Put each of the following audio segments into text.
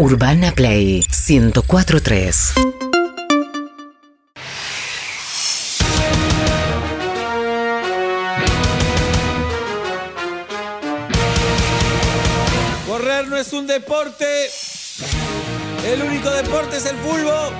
Urbana Play 1043. Correr no es un deporte. El único deporte es el fútbol.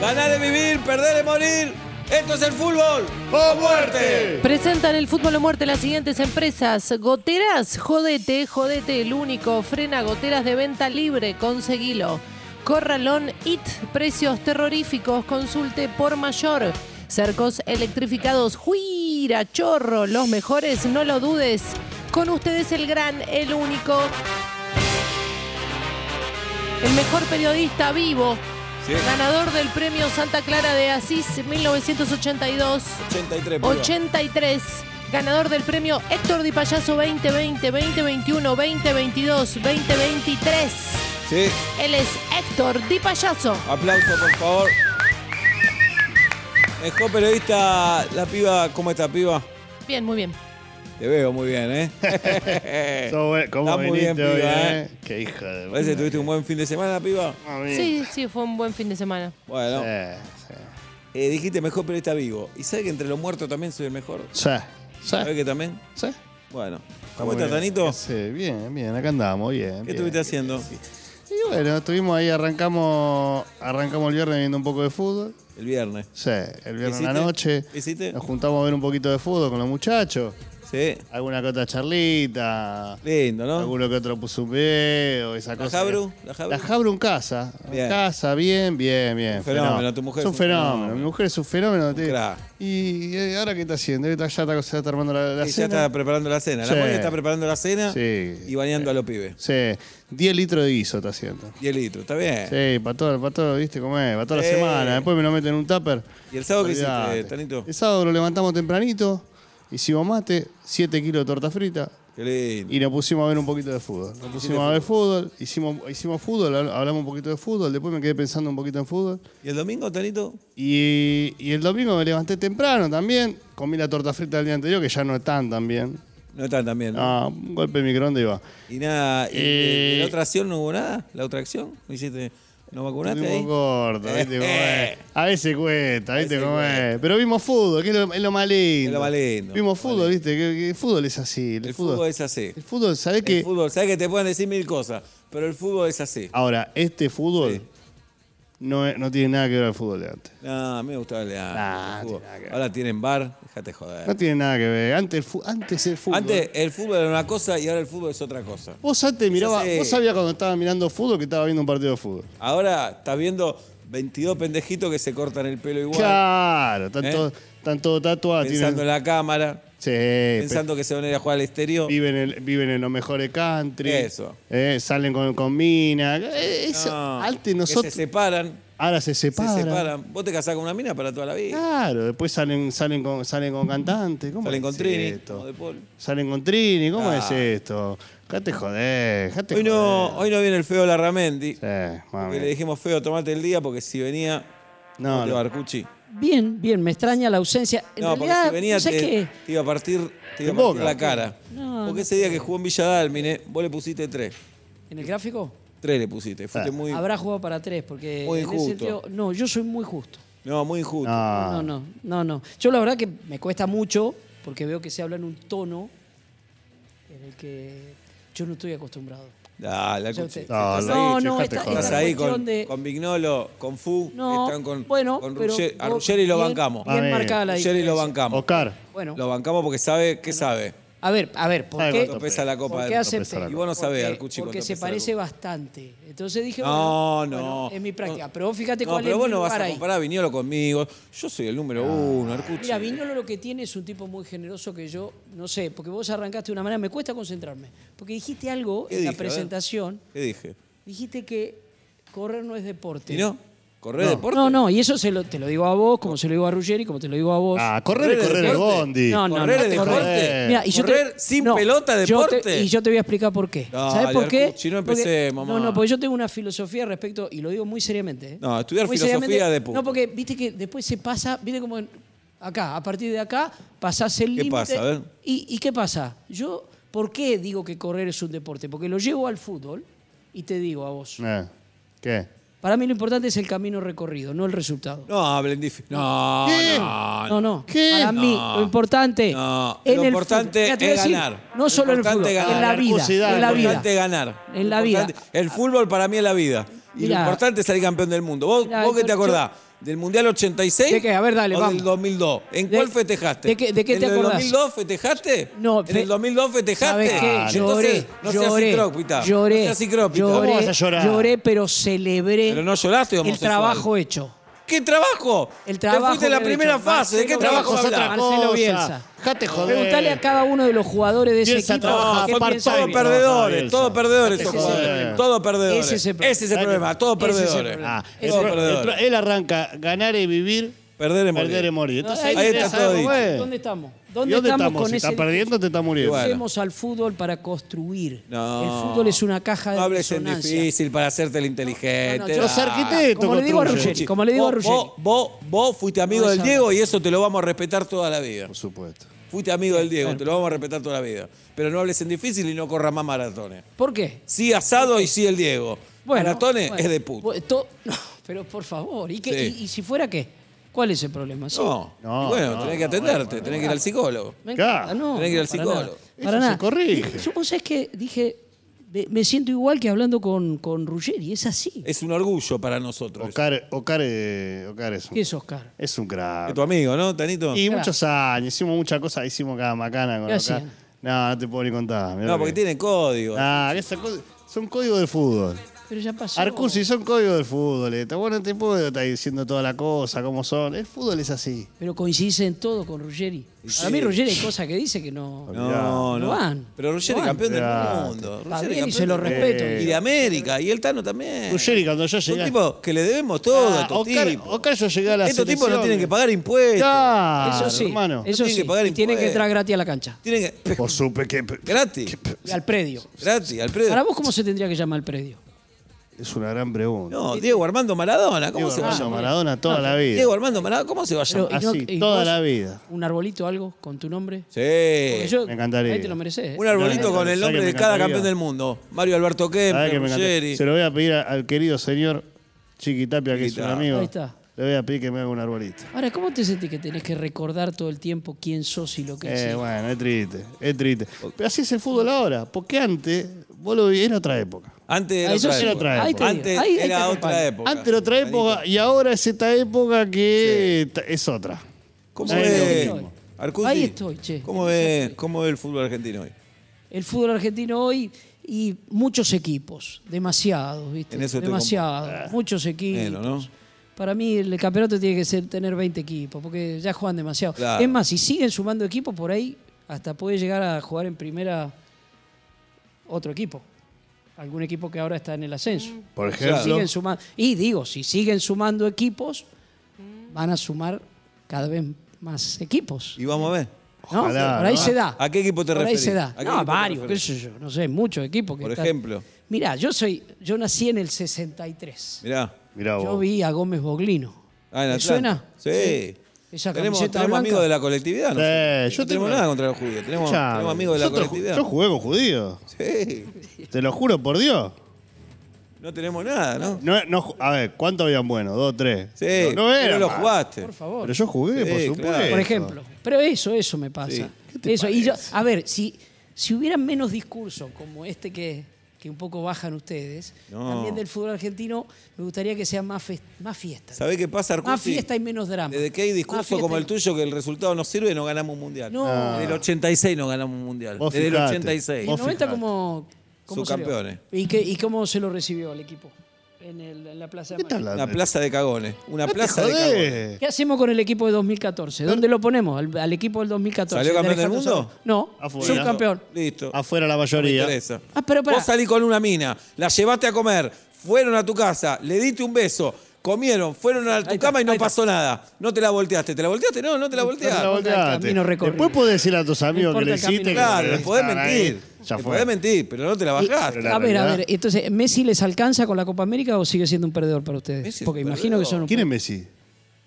Ganar es vivir, perder es morir. Esto es el fútbol. ¡O muerte! Presentan el fútbol o muerte las siguientes empresas. Goteras, jodete, jodete, el único. Frena goteras de venta libre, conseguilo. Corralón IT, precios terroríficos, consulte por mayor. Cercos electrificados, juira, chorro, los mejores, no lo dudes. Con ustedes el gran, el único. El mejor periodista vivo. Sí. Ganador del premio Santa Clara de Asís 1982. 83. piba. 83. Ganador del premio Héctor Di Payaso 2020, 2021, 2022, 2023. Sí. Él es Héctor Di Payaso. Aplauso, por favor. Mejor periodista, la piba. ¿Cómo está, piba? Bien, muy bien. Te veo muy bien, ¿eh? ¿Cómo Está muy bien, piba, eh? ¿eh? Qué hija de... Parece que tuviste un buen fin de semana, piba. Mami. Sí, sí, fue un buen fin de semana. Bueno, Sí, sí. eh, dijiste mejor periodista vivo. ¿Y sabes que entre los muertos también soy el mejor? Sí, sí, ¿Sabes que también? sí. Bueno. Está ¿Cómo estás, bien. Tanito? Sí, bien, bien, acá andamos, bien. ¿Qué bien. estuviste haciendo? Y bueno, estuvimos ahí, arrancamos arrancamos el viernes viendo un poco de fútbol. El viernes. Sí, el viernes en la noche. ¿Qué hiciste? Nos juntamos a ver un poquito de fútbol con los muchachos. Sí. Alguna que otra charlita. Lindo, ¿no? Alguno que otro puso un video, esa ¿La cosa. Jabru? ¿La Jabru? La Jabru en casa. Bien. En casa, bien, bien, bien. Un fenómeno, tu mujer es un un fenómeno. fenómeno. Mi mujer es un fenómeno. te- crack. Y eh, ahora qué está haciendo? Ya está, se está armando la, la Y ya cena. está preparando la cena. Sí. La Moni está preparando la cena Sí. y bañando a los pibes. Sí, 10 litros de guiso está haciendo. 10 litros, está bien. Sí, para todo, para todo, ¿viste cómo es? Para toda la semana. Después me lo meten en un tupper. ¿Y el sábado qué hiciste. Tanito? El sábado lo levantamos tempranito, hicimos mate, 7 kilos de torta frita Qué lindo. y nos pusimos a ver un poquito de fútbol. Nos pusimos a ver fútbol, hicimos, hicimos fútbol, habl- hablamos un poquito de fútbol, después me quedé pensando un poquito en fútbol. ¿Y el domingo, Tanito? Y, y el domingo me levanté temprano también, comí la torta frita del día anterior, que ya no están tan bien. No están también. ¿no? Ah, un golpe de microondas y va. Y nada, ¿y Eh. la otra acción no hubo nada? ¿La otra acción? ¿No hiciste? ¿No vacunaste ahí? cortos, ¿viste cómo es? A veces cuesta, ¿viste veces cómo es? Pero vimos fútbol, que es lo, es lo más lindo. Es lo más lindo. Vimos fútbol, ¿viste? Que, que el fútbol es así. El, El fútbol es así. El fútbol, ¿sabés El qué? fútbol, sabes que te pueden decir mil cosas, pero el fútbol es así. Ahora, este fútbol Sí. No, no tiene nada que ver al fútbol de antes. No, a mí me gustaba el de antes, Nah, el fútbol. tiene nada que ver. Ahora tienen bar, déjate joder. No tiene nada que ver. Antes el, fu- antes el fútbol. Antes el fútbol era una cosa y ahora el fútbol es otra cosa. Vos antes mirabas, vos sabías cuando estabas mirando fútbol que estabas viendo un partido de fútbol. Ahora estás viendo 22 pendejitos que se cortan el pelo igual, Claro, están ¿Eh? todos están todos tatuados. pensando tienen- en la cámara, Sí, pensando que se van a ir a jugar al exterior. Viven en, viven en los mejores country. Eso. Eh, salen con, con mina. Eh, eso, No, antes que nosotros. se separan, ahora se se separan. separan. Vos te casás con una mina para toda la vida. Claro, después salen, salen, con, salen con cantantes. ¿Cómo Salen es con Trini, esto? como de Paul. Salen con Trini, ¿cómo Ah. es esto? Dejate joder, dejate Hoy no, hoy no viene el feo Larramendi. Sí, mami. le dijimos feo, tomate el día porque si venía. No, No, no. Barcucci. Bien, bien, me extraña la ausencia. En No, porque realidad, si venía ¿no sé te, qué? te iba a partir, te iba a partir la cara. No, porque ese día que jugó en Villa Dálmine, vos le pusiste tres. ¿En el gráfico? Tres le pusiste. Fuiste Ah. muy. Habrá jugado para tres, porque Muy en ese injusto. sentido- no, yo soy muy justo. No, muy injusto. No. No, no, no, no. Yo la verdad que me cuesta mucho, porque veo que se habla en un tono en el que yo no estoy acostumbrado. Usted- No, no, no, esta-. Estás ahí con, de- con Vignolo, con Fu. No, están con, bueno, con pero Ruggeri- a vos- Ruggeri lo bien- bancamos. Bien marcada la Ruggeri lo diferencia. bancamos. Oscar. Bueno, Lo bancamos porque sabe, ¿qué sabe? A ver, a ver, ¿por ¿Sabe qué? cuánto pesa la Copa ¿Por del qué pesa la Y vos no sabés, Porque- Arcucci, Porque cuánto se pesa la parece Copa. bastante. Entonces dije, No, bueno, no. bueno, es mi práctica. No. Pero vos fíjate No, cuál pero es vos mi no vas lugar a ahí. comparar a Viñolo conmigo. Yo soy el número uno, Arcucci. Mira, Viñolo lo que tiene es un tipo muy generoso que yo, no sé, porque vos arrancaste de una manera, me cuesta concentrarme. Porque dijiste algo ¿Qué en la dije? A ver. presentación, ¿Qué dije? dijiste que correr no es deporte. ¿Y no? ¿Correr No. deporte? No, no, y eso se lo, te lo digo a vos, como se lo digo a Ruggeri, como te lo digo a vos. Ah, correr ¿Correr correr el bondi. No, no, ¿Correr no, es correr. deporte? Mira, y yo te- ¿Correr sin no, pelota yo te- deporte? y yo te voy a explicar por qué. ¿Sabes por qué? Arcucci, no Porque- empecemos, No, no, porque yo tengo una filosofía respecto, y lo digo muy seriamente. ¿eh? No, estudiar Muy filosofía de puta. No, porque viste que después se pasa, viste como en- acá, a partir de acá, pasás el ¿Qué límite. pasa? A ver. ¿Y, ¿Y qué pasa? Yo, ¿por qué digo que correr es un deporte? Porque lo llevo al fútbol y te digo a vos. Eh, ¿Qué? Para mí lo importante es el camino recorrido, no el resultado. No hablen difícil. No, ¿Qué? no, No, no. ¿Qué? Para mí No. lo importante No, en lo el importante fútbol- Mira, es decir, ganar. No Lo solo en el fútbol, ganar. en la vida, en la Lo vida. importante es ganar. En la vida. El fútbol para mí es la vida. Y Mirá. lo importante es salir campeón del mundo. ¿Vos, Mirá, vos te acordás? ¿Del Mundial 86? ¿De qué? A ver, dale, ¿O vamos. del 2002? ¿En De- cuál festejaste? de qué- de qué ¿En te el acordás? 2002 festejaste? No, ¿En el 2002 festejaste? ¿Sabes qué? Ah, Lloré, entonces, no seas lloré, lloré, No seas lloré, ¿Cómo vas a llorar? lloré, pero celebré Pero no lloraste, el trabajo hecho. ¿Qué trabajo? El trabajo Te fuiste en la primera hecho. fase. ¿De qué trabajo otra Marcelo. Bielsa. Joder. Preguntale a cada uno de los jugadores de ese equipo qué piensa Todos de- perdedores, todos perdedores. Todos. perdedores. Ese es el problema. Todos perdedores. problema. Ah, Ese el Todos pro- el perdedores. pro- él arranca ganar y vivir, Perder y morir. perder y morir. Entonces Ahí ahí, está todo dicho. es. ¿Dónde estamos? ¿Y ¿Dónde, dónde estamos estamos? con Si ese está perdiendo, te está muriendo. Usemos al fútbol para construir. No. El fútbol es una caja de No hables en difícil para hacerte el inteligente. No, no, yo- Los arquitectos Como le digo a. Ruggeri, como le digo a Ruggeri. Vos, vos, vos fuiste amigo No, del Diego y eso te lo vamos a respetar toda la vida. Por supuesto. Fuiste amigo del Diego, te lo vamos a respetar toda la vida. Pero no hables en difícil y no corras más maratones. ¿Por qué? Sí asado y sí el Diego. maratones bueno, es de puto. to- no, pero por favor. ¿Y, qué- Sí. y- y si fuera qué? ¿Cuál es el problema? Sí. No, No, y bueno, no, tenés que atenderte, tenés que ir al psicólogo. Me encanta, no, Tenés que ir al no, para psicólogo. nada, Eso Para se corrige. Yo, vos sabés que dije, me, me siento igual que hablando con, con Ruggeri, es así. Es un orgullo para nosotros. Ocar, Ocar, eh, Ocar es un, ¿Qué es Oscar? es un Es crack. tu amigo, ¿no, Tanito? Y Claro. muchos años, hicimos muchas cosas, hicimos cada macana con ¿Qué Ocar. hacían? No, no te puedo ni contar. mirá No, porque que- tiene código. Ah, son códigos del fútbol. Pero ya pasó. Arcusi, son códigos del fútbol. eh. Bueno, no te puedo estar diciendo toda la cosa, cómo son. El fútbol es así. Pero coincidís en todo con Ruggeri. Para Sí. mí Ruggeri hay cosas que dice que no... No, No no. van. Pero Ruggeri No campeón del mundo. Ruggeri y se lo respeto. Y de América. Y el Tano también. Ruggeri, cuando yo llegué. tipos que le debemos todo a Ah, estos Ocar, tipos. Yo llegué a la Estos tipos no tienen que pagar impuestos. Claro, Eso sí, hermano. eso Tienen sí. que pagar y tienen que impuestos. entrar gratis a la cancha. Tienen que... Por supe que Gratis. Y al predio. Gratis, Alfredo. Para vos, ¿cómo se tendría que llamar el predio? Es una gran pregunta. No, Diego Armando Maradona. ¿Cómo Diego se va a Armando llamar? Maradona toda la vida. Diego Armando Maradona, ¿cómo se va a Pero, llamar? Así, y toda vos, la vida. ¿Un arbolito algo con tu nombre? Porque Sí. yo- Me encantaría. Ahí te lo mereces. ¿eh? Un arbolito No, con el ¿sabes nombre que de me cada encantaría? campeón del mundo. Mario Alberto. Ruggeri. Se lo voy a pedir a- al querido señor Chiquitapia, que es un Chiquitapia. amigo. Ahí está. Le voy a pedir que me haga un arbolito. Ahora, ¿cómo te sentís que tenés que recordar todo el tiempo quién sos y lo que Eh, hiciste? bueno, es triste, es triste. Pero así es el fútbol ahora, porque antes, vos lo vi, era otra época. Antes Ah, era eso otra época. otra ahí digo, Antes ahí- era otra época. Antes era otra época y ahora es esta época que es otra. ¿Cómo Ahí ve? estoy. Arcusi, Ahí estoy, che. ¿Cómo ve, ¿Cómo ve el fútbol argentino hoy? El fútbol argentino hoy y muchos equipos, demasiados, ¿viste? En eso estoy demasiados, muchos equipos. Para mí el campeonato tiene que ser tener 20 equipos, porque ya juegan demasiado. Claro. Es más, si siguen sumando equipos por ahí, hasta puede llegar a jugar en primera otro equipo. Algún equipo que ahora está en el ascenso. Por Claro. ejemplo, Siguen sumando. Y digo, si siguen sumando equipos, van a sumar cada vez más equipos. Y vamos a ver. ¿no? Ojalá, por ahí ¿no? se da. ¿A qué equipo te Por ahí referís? se da. ¿A No, varios, qué sé yo, no sé, muchos equipos. Que Por están- ejemplo. Mirá, yo soy, yo nací en el 63. Mirá. mirá vos. Yo vi a Gómez Boglino. Ah, en ¿Te suena? Sí. Esa tenemos camiseta tenemos blanca. amigos de la colectividad. ¿no? Sí, no yo tenemos tengo- nada contra los judíos. Tenemos, tenemos amigos de la yo colectividad. Yo jugué con judíos. Sí. Te lo juro por Dios. No tenemos nada, ¿no? No, no, ju- a ver, ¿cuántos habían buenos? Dos, tres. Sí. No, no era. pero lo más. jugaste. Por favor. Pero yo jugué, Sí, por claro. supuesto. Por ejemplo. Pero eso, eso me pasa. Sí. ¿Qué te Eso. Y yo, a ver, si, si hubiera menos discurso como este que, que un poco bajan ustedes, No. también del fútbol argentino, me gustaría que sea más, más fiesta. ¿Sabés qué pasa, Arcusi? Más fiesta y menos drama. Desde que hay discurso como el tuyo que el resultado no sirve, no ganamos un mundial. No. Desde el 86 no ganamos un mundial. Vos Desde el fijate. 86. ¿Y el 90 fijate. cómo, cómo salió? Subcampeones. ¿Y, qué, ¿Y cómo se lo recibió el equipo? En, el- en la Plaza de ¿Qué tal Mayo. Una plaza de cagones. Una No te plaza de jodés. cagones. ¿Qué hacemos con el equipo de 2014? ¿Dónde lo ponemos? Al, al equipo del 2014. ¿Salió ¿De campeón del Alejandro mundo? Sanz? No, Afuera. subcampeón. Listo. Afuera la No me mayoría. interesa. Ah, pero pará. Vos salí con una mina, la llevaste a comer, fueron a tu casa, le diste un beso, comieron, fueron a tu cama y no pasó nada. No te la volteaste. ¿Te la volteaste? No, no te la No te la volteaste. volteaste. camino recorrido. Después podés decir a tus amigos que le hiciste. Claro, le están podés mentir. Ya le fue. podés mentir, pero no te la bajaste. a ver, a ver, entonces, ¿Messi les alcanza con la Copa América o sigue siendo un perdedor para ustedes? Messi es Porque un imagino que son un ¿Quién es Messi?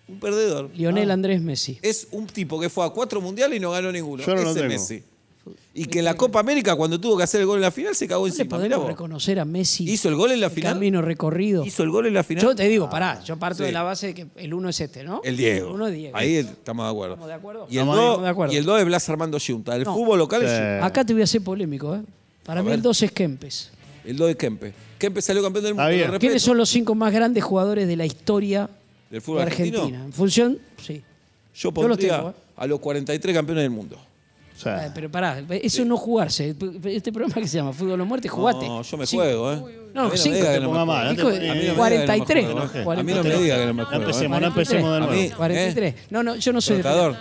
Un perdedor. Lionel Andrés Messi. Es un tipo que fue a cuatro mundiales y no ganó ninguno. Yo no lo Ese tengo. Messi. Y que en la Copa América, cuando tuvo que hacer el gol en la final, se cagó ¿No le encima. Mirá podemos vos. reconocer a Messi ¿Hizo el gol en la el final? camino recorrido? ¿Hizo el gol en la final? Yo te digo, pará, yo parto Sí. de la base de que el uno es este, ¿no? El Diego. El uno es Diego. Ahí estamos de acuerdo. ¿Estamos de acuerdo? Y el Estamos 2 de acuerdo. y el dos es Blas Armando Junta. El No. fútbol local es Sí. Acá te voy a hacer polémico, ¿eh? Para A mí ver. el 2 es Kempes. El 2 es Kempe. Kempe salió campeón del mundo. Bien. lo respeto. ¿Quiénes son los cinco más grandes jugadores de la historia ¿Del fútbol de argentino? Argentina? En función, sí. Yo Yo los pondría tengo, ¿eh? a los 43 campeones del mundo. Sea, Pero pará, eso no jugarse. Este programa que se llama Fútbol o Muerte, jugate. No, yo me Sí. juego, ¿eh? No, cinco te ponga juego. mal, no te Hijo, pongas- A mí no me diga que no me 43. juego, ¿eh? A mí no 43. me diga que no me juego. empecemos, ¿eh? no empecemos de nuevo. mí- 43. No, no, yo no soy Trotador,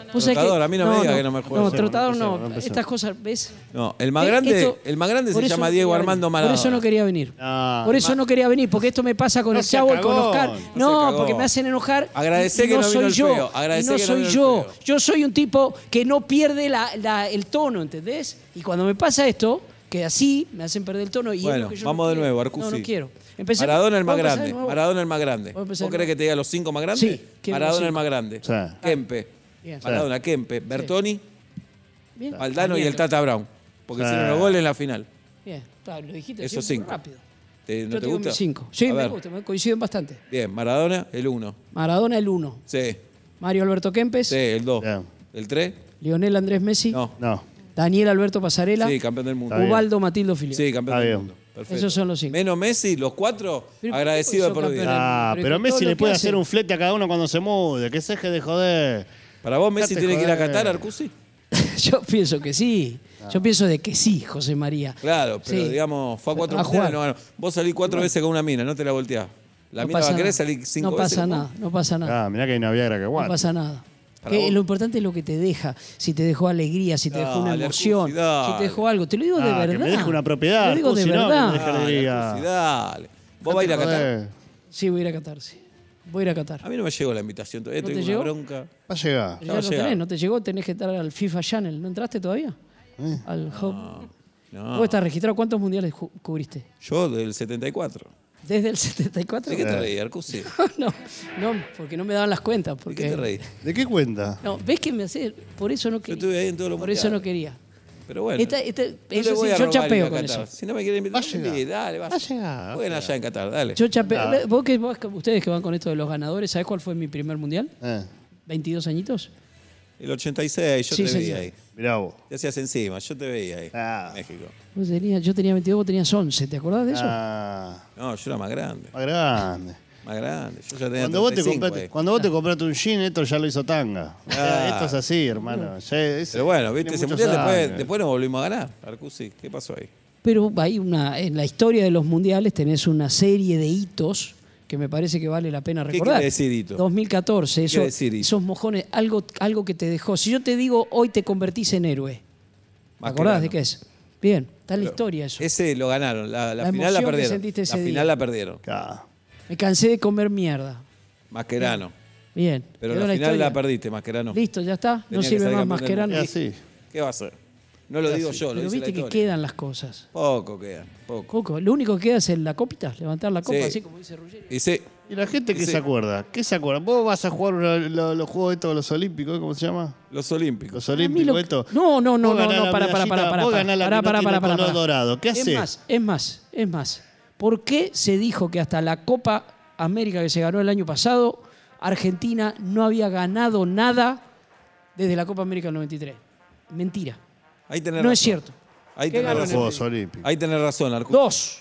de a mí no me diga que no me juego. No, trotador no. Estas cosas, ¿ves? No, el más Eh, grande, el más grande se llama Diego Armando. Maradona. Por eso no quería venir. Por eso no quería venir, porque esto me pasa con el Chavo y con. Oscar. No porque me hacen enojar. Agradecé y que no soy yo. no soy yo. Yo soy un tipo que no pierde el tono, ¿entendés? Y cuando me pasa esto, que así me hacen perder el tono. Y es Bueno, lo que yo vamos no de quiero. nuevo, Arcusi. No, no quiero. Empecé- Maradona el más ¿Puedo empezar de grande. Maradona el más grande. ¿Puedo ¿Vos querés que te diga los cinco más grandes? Sí, Maradona el más grande. Sí. Kempe. Bien. Maradona, Kempe, Bertoni, Bien. Aldano y el Tata Brown. Porque Sí. hicieron los goles en la final. Bien, está, lo dijiste Esos cinco. rápido. ¿Te- ¿No Yo te tengo gusta? mis cinco. Sí, A me ver. gusta, me coinciden bastante. Bien, Maradona, el 1. Maradona el 1, Sí. Mario Alberto Kempes, Sí, el 2. Bien. ¿El 3? Lionel Andrés Messi, No. No. Daniel Alberto Pasarela, Sí, campeón del mundo. Está bien. Ubaldo Matildo Filio. Sí, campeón Está del bien. mundo. Perfecto. Esos son los cinco. Menos Messi, los cuatro, Pero, agradecido de ¿cómo por campeones? Ah, Pero Messi le puede hace. hacer un flete a cada uno cuando se mude. Que se deje de joder. Para vos, Messi tiene que ir a joder. Qatar, Arcusi. Yo pienso que sí. Yo pienso de que sí, José María. Claro, pero Sí. digamos, fue a cuatro A mundiales, jugar. no ganó. Vos salís cuatro veces con una mina, no te la volteás. La No mina va pasa a querer nada. salir cinco No veces. pasa con vos. nada, no pasa nada. Ah, mirá que hay una Viagra que No pasa nada. Que lo importante es lo que te deja. Si te dejó alegría, si te dejó una emoción, si te dejó algo. Te lo digo de Ah, que verdad. me deje una propiedad, Te lo digo de verdad. Dale. ¿Vos vas a ir a Qatar? Sí, voy a ir a Qatar, sí. Voy a ir a Qatar. A mí no me llegó la invitación todavía, ¿No tengo te una llegó? bronca. Va a llegar. Ya va a llegar. tenés, no te llegó, tenés que entrar al FIFA Channel. ¿No entraste todavía? Eh. Al Hub. No. ¿Vos estás registrado? ¿Cuántos mundiales ju- cubriste? Yo del 74. ¿Desde el 74? ¿De qué te reí, Arcusi? no, no, porque no me daban las cuentas. ¿De qué te reí? ¿De qué cuenta? No, ¿ves que me hace? Por eso no Yo quería. estuve ahí en todos los Por eso no quería. Pero bueno. Esta- esta- no eso sí, yo chapeo con eso. Si no me quieren invitar, Va a no me llegar. inviten, dale, Va a vaya. llegar. Allá en Qatar, dale. Yo chapeo. Ah. ¿Vos que, vos ustedes que van con esto de los ganadores, ¿sabés cuál fue mi primer mundial? Eh, ¿22 añitos? El 86, yo Sí, te señor. veía ahí. mirá vos. Te hacías encima, yo te veía ahí. Ah. México. Vos tenías- yo tenía 22, vos tenías 11. ¿Te acordás de eso? Ah, No, yo era más grande. más grande. Más grande. Yo ya tenía Cuando vos, te 35 compraste, ahí. cuando vos te compraste un jean, esto ya lo hizo tanga. Ah. Esto es así, hermano. Ya es- Pero bueno, viste, tiene ese muchos mundial después, años. después nos volvimos a ganar. Arcusi, ¿qué pasó ahí? Pero hay una, en la historia de los mundiales tenés una serie de hitos que me parece que vale la pena ¿Qué recordar. quiere decir hito? 2014, ¿Qué eso, decir hito? esos mojones, algo, algo que te dejó. Si yo te digo, hoy te convertís en héroe, ¿te Más acordás de qué es? Bien, está la historia eso. Ese lo ganaron. La, la La final la perdieron. La día. final la perdieron. Claro. Me cansé de comer mierda. Mascherano. Bien. Pero la final historia. la perdiste, Mascherano. Listo, ya está. No Tenía sirve más. Es así. ¿Qué va a hacer? No lo digo yo, lo Pero dice la viste que historia. quedan las cosas. Poco quedan, poco. Poco. Lo único que queda es el- la copita, levantar la copa, Sí. así como dice Ruggeri. Y sí, ¿Y la gente qué Sí. se acuerda? ¿Qué se acuerda? ¿Vos vas a jugar una- lo- los juegos estos, los olímpicos, ¿cómo se llama? los olímpicos. Los A mí olímpicos lo- estos. No, no, no, Vos no, ganás no, la para, para, para, medallita, para, vos para, ganás la para, que para, para, para, color para. dorado. ¿Qué Es haces? más, es más, es más. ¿Por qué se dijo que hasta la Copa América que se ganó el año pasado, Argentina no había ganado nada desde la Copa América del 93? Mentira. Ahí tenés No razón. es cierto. Ahí ¿Qué tenés ganó razón. Juegos Olímpicos. Ahí tenés razón, Arcu. Dos.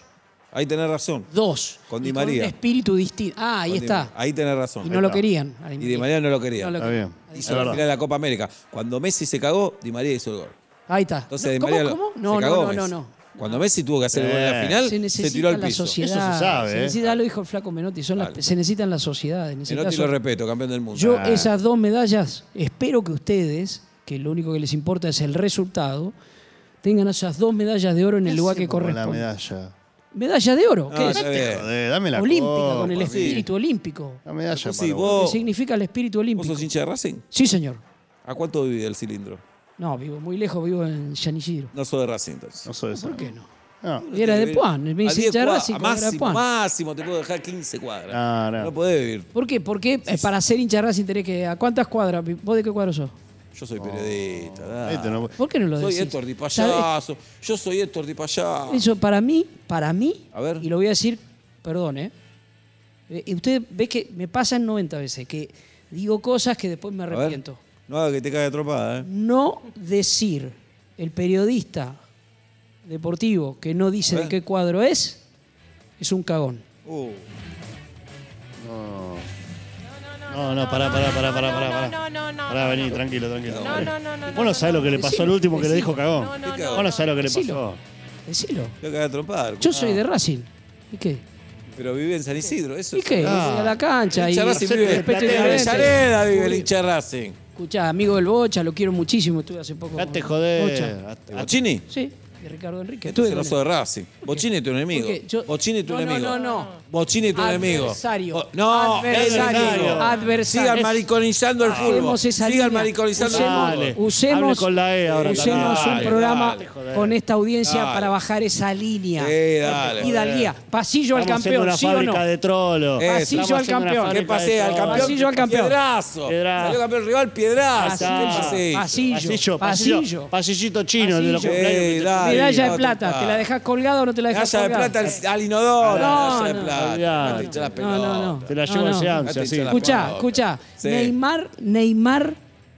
Ahí tenés razón. Dos. Con Y Di María. un espíritu distinto. Ah, ahí Con Di- está. Ahí tenés razón. Y no lo está. querían. a Y Di María no lo quería. No lo Está bien. Hizo Es la verdad. final de la Copa América. Cuando Messi se cagó, Di María hizo el gol. Ahí está. Entonces No, Di ¿Cómo, María lo- cómo? se No, cagó no, no, Messi. no, no. Cuando Messi tuvo que hacer el gol en la final, Se se, necesita tiró al la piso. sociedad. Eso se sabe, Se ¿eh? necesita, lo dijo el flaco Menotti, son las- se necesitan las sociedades. Menotti caso, lo respeto, campeón del mundo. yo Ah. esas dos medallas, espero que ustedes, que lo único que les importa es el resultado, tengan esas dos medallas de oro en el ¿Qué lugar que corresponde. La medalla. Medalla de oro, No, ¿qué es? Joder, dame la Olímpica, copa, con el sí. espíritu olímpico. La medalla Sí, para vos- vos. ¿Qué significa el espíritu ¿Vos olímpico? sos hincha de Racing? Sí, señor. ¿A cuánto vive el cilindro? No, vivo muy lejos, vivo en San Isidro. No sos de Racing, entonces. No soy esa. ¿Por qué no? No. Y era de Puan, me dice 10 hincha de Racing, de máximo, Puan. máximo te puedo dejar 15 cuadras. No, no. No podés vivir. ¿Por qué? Porque eh, para ser hincha de Racing tenés que... ¿A cuántas cuadras? ¿Vos de qué cuadro sos? Yo soy periodista. dale. No- ¿Por qué no lo soy decís? Héctor Di ¿Sabe? Payaso. Yo soy Héctor Di Payaso. Eso para mí, para mí, A ver. y lo voy a decir, perdón, ¿eh? Eh, Y usted ve que me pasan 90 veces, que digo cosas que después me A ver. arrepiento. No haga que te caiga tropada, ¿eh? No decir el periodista deportivo que no dice A de ver. qué cuadro es, es un cagón. Uh, No, no, pará, pará, pará, pará, pará. pará. No, no, no. Pará, vení, tranquilo, tranquilo. No, no, no, no. Vos no sabés lo que le pasó al último que le dijo cagón. No, no, ¿Qué no. Vos no sabés lo que le pasó. Decilo. a. Yo soy de Racing. ¿Y qué? Pero vive en San Isidro, eso ¿Y qué? Ah. A la cancha El y hincha Racing vive en respeto. Avellaneda, vive el hincha Racing. Escuchá, amigo del Bocha, lo quiero muchísimo. Estuve hace poco. Date joder. Bocha. Date- ¿Bocini? Sí, de Ricardo Enrique. No con sos él. de Racing. Bocini es tu enemigo. Yo- Bocini es tu No, no, enemigo. no, no. Bocini es tu enemigo. Adversario. Oh, No, Adversario. Adversario. Sigan mariconizando el fútbol. Sigan línea. mariconizando el Usemos- Dale. fútbol. Usemos, con la E ahora usemos también. un Dale, programa dale, con esta audiencia Dale. para bajar esa línea. Sí, dale. Hidalguía. Pasillo al Estamos campeón, una ¿sí o no? de trolo. Pasillo Estamos al campeón. ¿Qué pasé al campeón? Pasillo al campeón. Piedrazo. Salió campeón rival, piedrazo. Pasillo. Pasillo. Pasillo, pasillo, Pasillo. pasillito chino de los cumpleaños. Medalla de plata. ¿Te la dejás colgada o no te la dejás Medalla de colgada? plata al, al inodoro. No, medalla de no. plata. La No, pelota. no, no. Te la No, llevo ansia, hincha sí. Escuchá, escuchá. Neymar, Neymar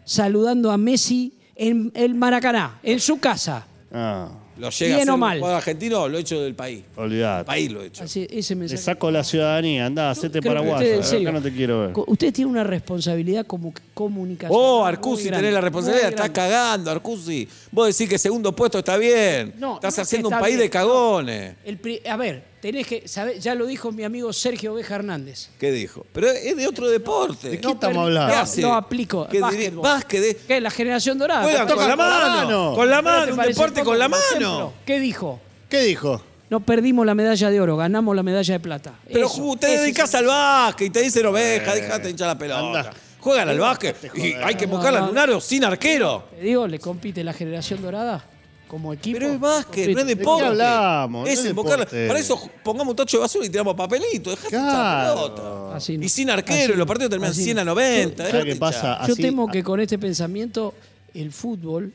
saludando a Messi en el Maracaná, en su casa. Ah, Lo llega Bien a o mal. un jugador argentino, lo he hecho del país. El olvidate. país lo he hecho. Así, ese Te mensaje. saco la ciudadanía, andá, hacete Creo que paraguayo. ustedes, en Acá no te quiero ver. co- Ustedes tienen una responsabilidad como comunicación. Oh, Arcusi, grande, tenés la responsabilidad. Estás cagando, Arcusi. Vos decís que segundo puesto está bien. No, Estás no es haciendo un está país bien, de cagones. El pri- a ver, tenés que saber, ya lo dijo mi amigo Sergio Oveja Hernández. ¿Qué dijo? Pero es de otro deporte. ¿De qué estamos hablando? ¿Qué No, hace? no aplico. ¿Qué Básquetbol. Básquet. ¿Qué? La generación dorada. Juegan ¿Te con toca la mano. mano. Con la ¿No te mano. Un deporte con la mano. ejemplo? ¿Qué dijo? ¿Qué dijo? No perdimos la medalla de oro, ganamos la medalla de plata. Pero Eso, te dedicas es al básquet y te dicen oveja, dejate hinchar la pelota. anda. Juegan al básquet y hay que No, buscar no. al lunario sin arquero. Te digo, le compite la generación dorada como equipo. Pero es básquet, no es deporte. hablamos? No Es es invocarla. deporte. Para eso pongamos un tacho de basura y tiramos papelito. Dejate Claro. pelota. Así no. Y sin arquero, Así y los partidos terminan así 100 a no. 90. ¿Sabes dejate qué pasa? hinchar. Yo Así- temo que con este pensamiento el fútbol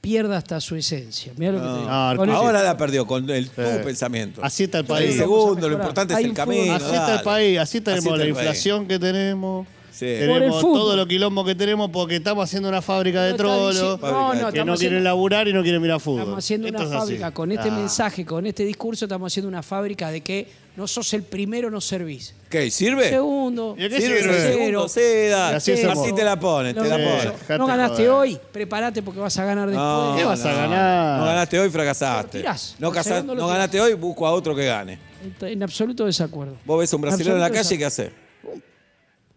pierda hasta su esencia. Mirá lo que te digo. No, Con Arcuri- ese- Ahora la perdió con el, tu Sí. pensamiento. Así está el país. Segundo, lo importante Hay es el un fútbol- camino. Así está el dale. país, así tenemos está la el país. inflación que tenemos. Sí. Por el Tenemos fútbol. todo lo quilombo que tenemos porque estamos haciendo una fábrica de trolos No, no, que no quieren haciendo- laburar y no quieren mirar fútbol. Estamos haciendo Esto una así. fábrica con este Ah. mensaje, con este discurso, estamos haciendo una fábrica de que no sos el primero, no servís. ¿Qué? ¿Sirve? Segundo, ¿Y qué ¿Sirve segundo? Así te la ponen, te la No, ponen. Ganaste joder. hoy, prepárate porque vas a ganar después. No, ¿Qué vas a ganar? No ganaste hoy, fracasaste. Tirás. No, casa- ganaste hoy, busco a otro que gane. En absoluto desacuerdo. Vos ves a un brasileño en la Absoluto calle, ¿qué hace?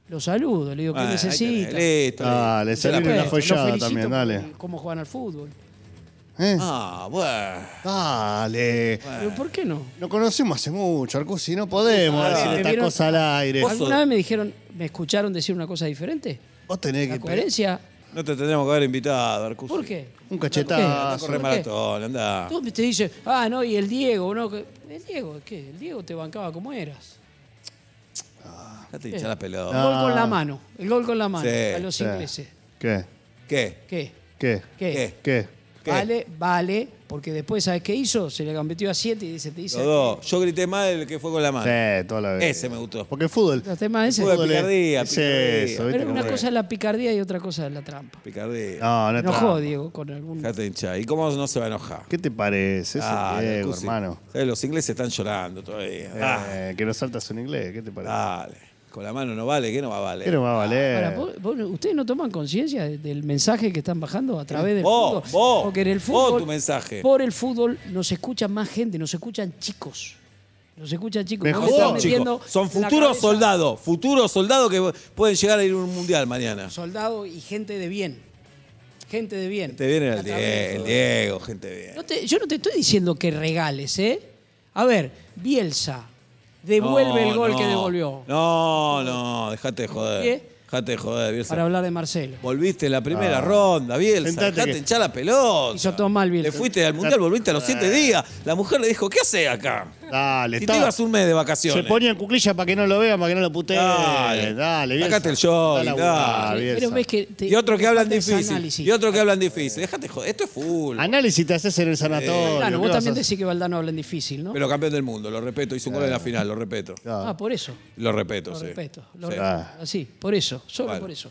Lo saludo, le digo, ¿qué Ah, necesita? tenés, listo, Dale, listo. Se la una. Lo follada felicito también, por dale. ¿Cómo juegan al fútbol? ¿Eh? Ah, bueno. Dale. Pero ¿por qué no? Nos conocemos hace mucho, Arcusi, no podemos Ah, decir ¿me esta vieron? cosa al aire. Vos ¿Alguna vez me dijeron, me escucharon decir una cosa diferente? Vos tenés La que coherencia. No te tendríamos que haber invitado, Arcus. ¿Por qué? un a cachetazo. correr ¿Por qué? maratón, anda. Tú te dices, ah, no, y el Diego, ¿no? que- ¿El Diego qué? El Diego te bancaba como eras. Dejate hinchar la El pelota. gol con la mano, el gol con la mano, Sí, a los sí. ingleses. ¿Qué? ¿Qué? ¿Qué? ¿Qué? ¿Qué? ¿Qué? Vale, vale, porque después, ¿sabes qué hizo? Se le convirtió a siete y dice, te dice. Los dos. Yo grité más el que fue con la mano. Sí, toda la vez. Ese me gustó. Porque el fútbol. Los temas ese. Fútbol picardía, es picardía. eso, ¿viste Pero cómo una es? cosa es la picardía y otra cosa es la trampa. Picardía. No, no es Enojó trampa. Diego con algún. Dejate hinchar. ¿Y cómo no se va a enojar? ¿Qué te parece? Ese Ah, Diego, hermano. ¿Sabes? Los ingleses están llorando todavía. Ah, Eh, que no saltas en inglés, ¿qué te parece? dale. Con la mano no vale, ¿qué no va a valer? ¿Qué no va a valer? Ahora, ¿vos- vos- ¿Ustedes no toman conciencia de- del mensaje que están bajando a través del Vos, fútbol? vos, Porque en el vos fútbol, tu mensaje. Por el fútbol nos escuchan más gente, nos escuchan chicos. Nos escuchan chicos. Mejor, Vos me estás Son, metiendo chicos, son la futuros cabeza soldados, futuros soldados que pueden llegar a ir a un mundial mañana. Soldado y gente de bien. Gente de bien. Te viene el, Die- el. Diego, gente bien. No te- yo no te estoy diciendo que regales, ¿eh? A ver, Bielsa devuelve No, el gol no. que devolvió. No, no, dejate de joder. ¿Qué? Dejate de joder, Bielsa. para hablar de Marcelo. Volviste en la primera ronda, Bielsa. Sentate Dejate que- hinchar la pelota. Hizo todo mal, Bielsa. Le fuiste al mundial, volviste a los siete días. La mujer le dijo, ¿qué hace acá? Dale, Si te está- ibas un mes de Se vacaciones. ponía en cuclillas para que no lo vean, para que no lo puteen. Dale. Dale, Bielsa. Sacate el jogging, Dale, dale. Bielsa. Pero ves que te- Y otro que hablan falta ese difícil. análisis. Y otro que hablan difícil. Déjate joder. Esto es full. Análisis te haces en el sanatorio. Valdano, ¿qué vos vas a también hacer? decís que Valdano habla en difícil, ¿no? Pero campeón del mundo, lo respeto. Hizo un gol en la final, lo respeto. Claro. ah, por eso. Lo respeto, Lo sí. respeto. Lo Sí. respeto. Así, por eso. Solo Bueno. por eso.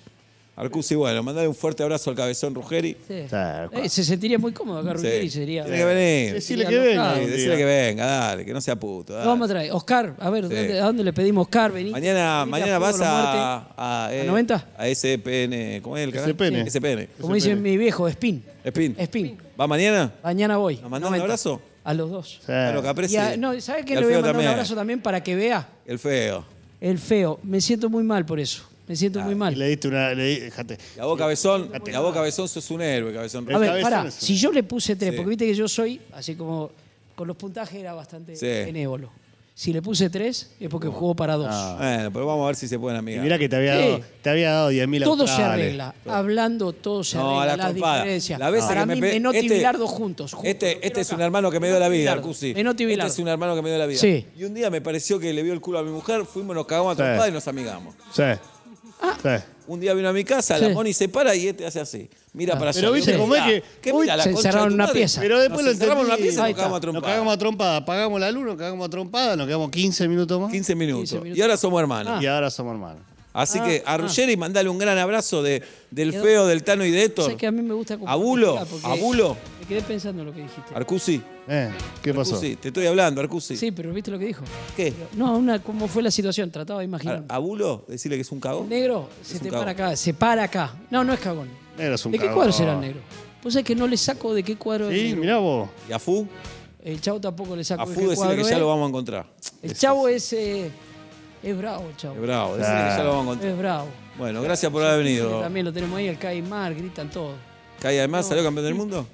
Arcusi, bueno, mandale un fuerte abrazo al cabezón Ruggeri. Sí. Claro. Eh, se sentiría muy cómodo acá, Sí. Ruggeri, sería. Tiene que venir. Decile sería que venga. Sí, un decirle que venga, dale, que no sea puto. dale. Lo vamos a traer. Oscar, a ver, Sí. ¿dónde- ¿a dónde le pedimos Oscar? Vení. Mañana, mañana vas Muerte. a, a, eh, ¿A 90? a SPN, ¿cómo es el canal? SPN. Sí, SPN. Como dice mi viejo, Spin. Spin. Spin. ¿Va mañana? Mañana voy. ¿Nos mandás un 90. abrazo? A los dos. Sí. Bueno, que Y aprecie. a- no, ¿Sabes Y qué? al Le voy a feo mandar también. un abrazo también para que vea. El feo. El feo. Me siento muy mal por eso. Me siento muy Y mal. le diste una. Le di- dejate. Y a vos, cabezón, y a vos, cabezón, sos un héroe, cabezón. A ver, cabezón pará. es Si yo le puse tres, Sí. porque viste que yo soy, así como con los puntajes era bastante Sí. benévolo. Si le puse tres, es porque jugó para dos. Bueno, pero vamos a ver si se pueden Y amigar. mirá que te había Sí. dado, te había dado 10.000 Todo se australes. arregla. Hablando, todo se No, a arregla. la las trompada. diferencias. La vez Para que me mí, pe- Menotti este- y Bilardo juntos. juntos. Este, este es un hermano que me dio la vida, Bilardo. Arcusi. Menotti y Este Bilardo. es un hermano que me dio la vida. Sí. Y un día me pareció que le vio el culo a mi mujer, fuimos, nos cagamos a Sí. trompada y nos amigamos. Sí. Sí. Un día vino a mi casa, Ah. Sí. la Moni se para y este hace así. Mira para allá. Pero viste Digo, cómo es que- ¿qué uy, mira la se concha de encerraron tu en una madre? pieza. Pero después nos lo encerramos en una entendí. pieza y Ahí nos cagamos a está. Nos cagamos a trompada, apagamos la luz, nos cagamos a trompada, nos quedamos 15 minutos más. 15 minutos. 15 minutos. Y ahora somos hermanos. Ah. Y ahora somos hermanos. Así Ah, que a ah. Ruggeri mandale un gran abrazo de, del Quedó- feo, del Tano y de Héctor. Sé que a mí me gusta como ¿A Bulo? ¿A Bulo? Me quedé pensando en lo que dijiste. Arcusi. Eh, ¿Qué pasó? Arcusi, te estoy hablando, Arcusi. Sí, pero ¿viste lo que dijo? ¿Qué? No, una, ¿cómo fue la situación? Trataba de imaginar. ¿A, Bulo? Decirle que es un El cagón. negro se te cagón. para acá, se para acá. No, no es cagón. Negro es un ¿De qué cagón. cuadro será el negro? Pues es que no le saco de qué cuadro es Sí, negro. mirá vos. ¿Y a Fu? El chavo tampoco le saco A de Fu qué decirle cuadro que ya es. lo vamos a encontrar. El chavo es, eh, es bravo, chavo. Es bravo, decirle que ya lo vamos a encontrar. Es bravo. Bueno, gracias por haber venido. También lo tenemos ahí, el Caimar, gritan todo. Cay además salió campeón del mundo.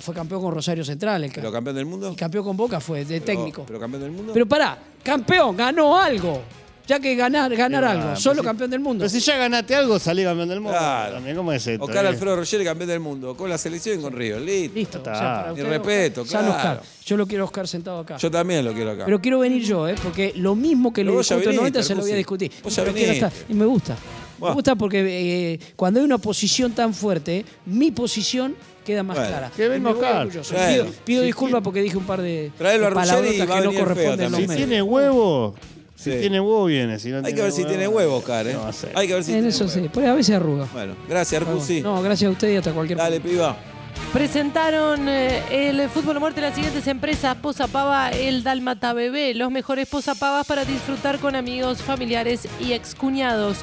Fue campeón con Rosario Central, el ¿Pero Ca- campeón del mundo? y campeón con Boca fue, de Pero- técnico. ¿Pero campeón del mundo? Pero pará, campeón, ganó algo. Ya que ganar, ganar algo, pues solo sí. campeón del mundo. Pero si ya ganaste algo, salí campeón del mundo. Claro. También, ¿cómo es esto? Oscar eh? Alfredo Roger, campeón del mundo. Con la selección y con Río. Listo. Listo. está. o sea, para usted, respeto, Oscar, claro. Oscar. Yo lo quiero Oscar sentado acá. Yo también lo quiero acá. Pero quiero venir yo, ¿eh? porque lo mismo que ya discuto en viniste, 90 se lo voy a discutir. Vos ya estar. Y me gusta. Buah. Me gusta porque eh, cuando hay una posición tan fuerte, mi posición queda más Bueno. clara. Que Y venga Oscar. Bueno. Pido, pido disculpas porque dije un par de, de y a que no corresponden en. Si medios. tiene huevo, si Sí. tiene huevo viene. Si no Hay tiene que ver si tiene huevo, Oscar, ¿eh? No va a ser. Hay que ver si En tiene eso huevo. sí, pues a veces arruga. Bueno, gracias, Arcusi. No, gracias a usted y hasta cualquier Dale, piba. Presentaron eh, el fútbol muerte las siguientes empresas: Posapava, el Dalmata Bebé, los mejores posapavas para disfrutar con amigos, familiares y excuñados.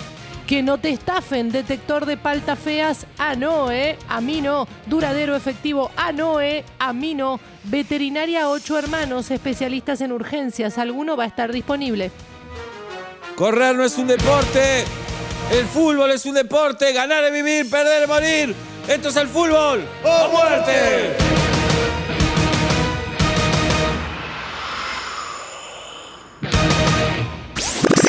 Que no te estafen, detector de paltas feas, ah no, eh, no. Duradero efectivo, ah no, eh, no. Veterinaria Ocho Hermanos, especialistas en urgencias, alguno va a estar disponible. Correr no es un deporte. El fútbol es un deporte. Ganar es vivir, perder es morir. Esto es el fútbol. ¡O muerte!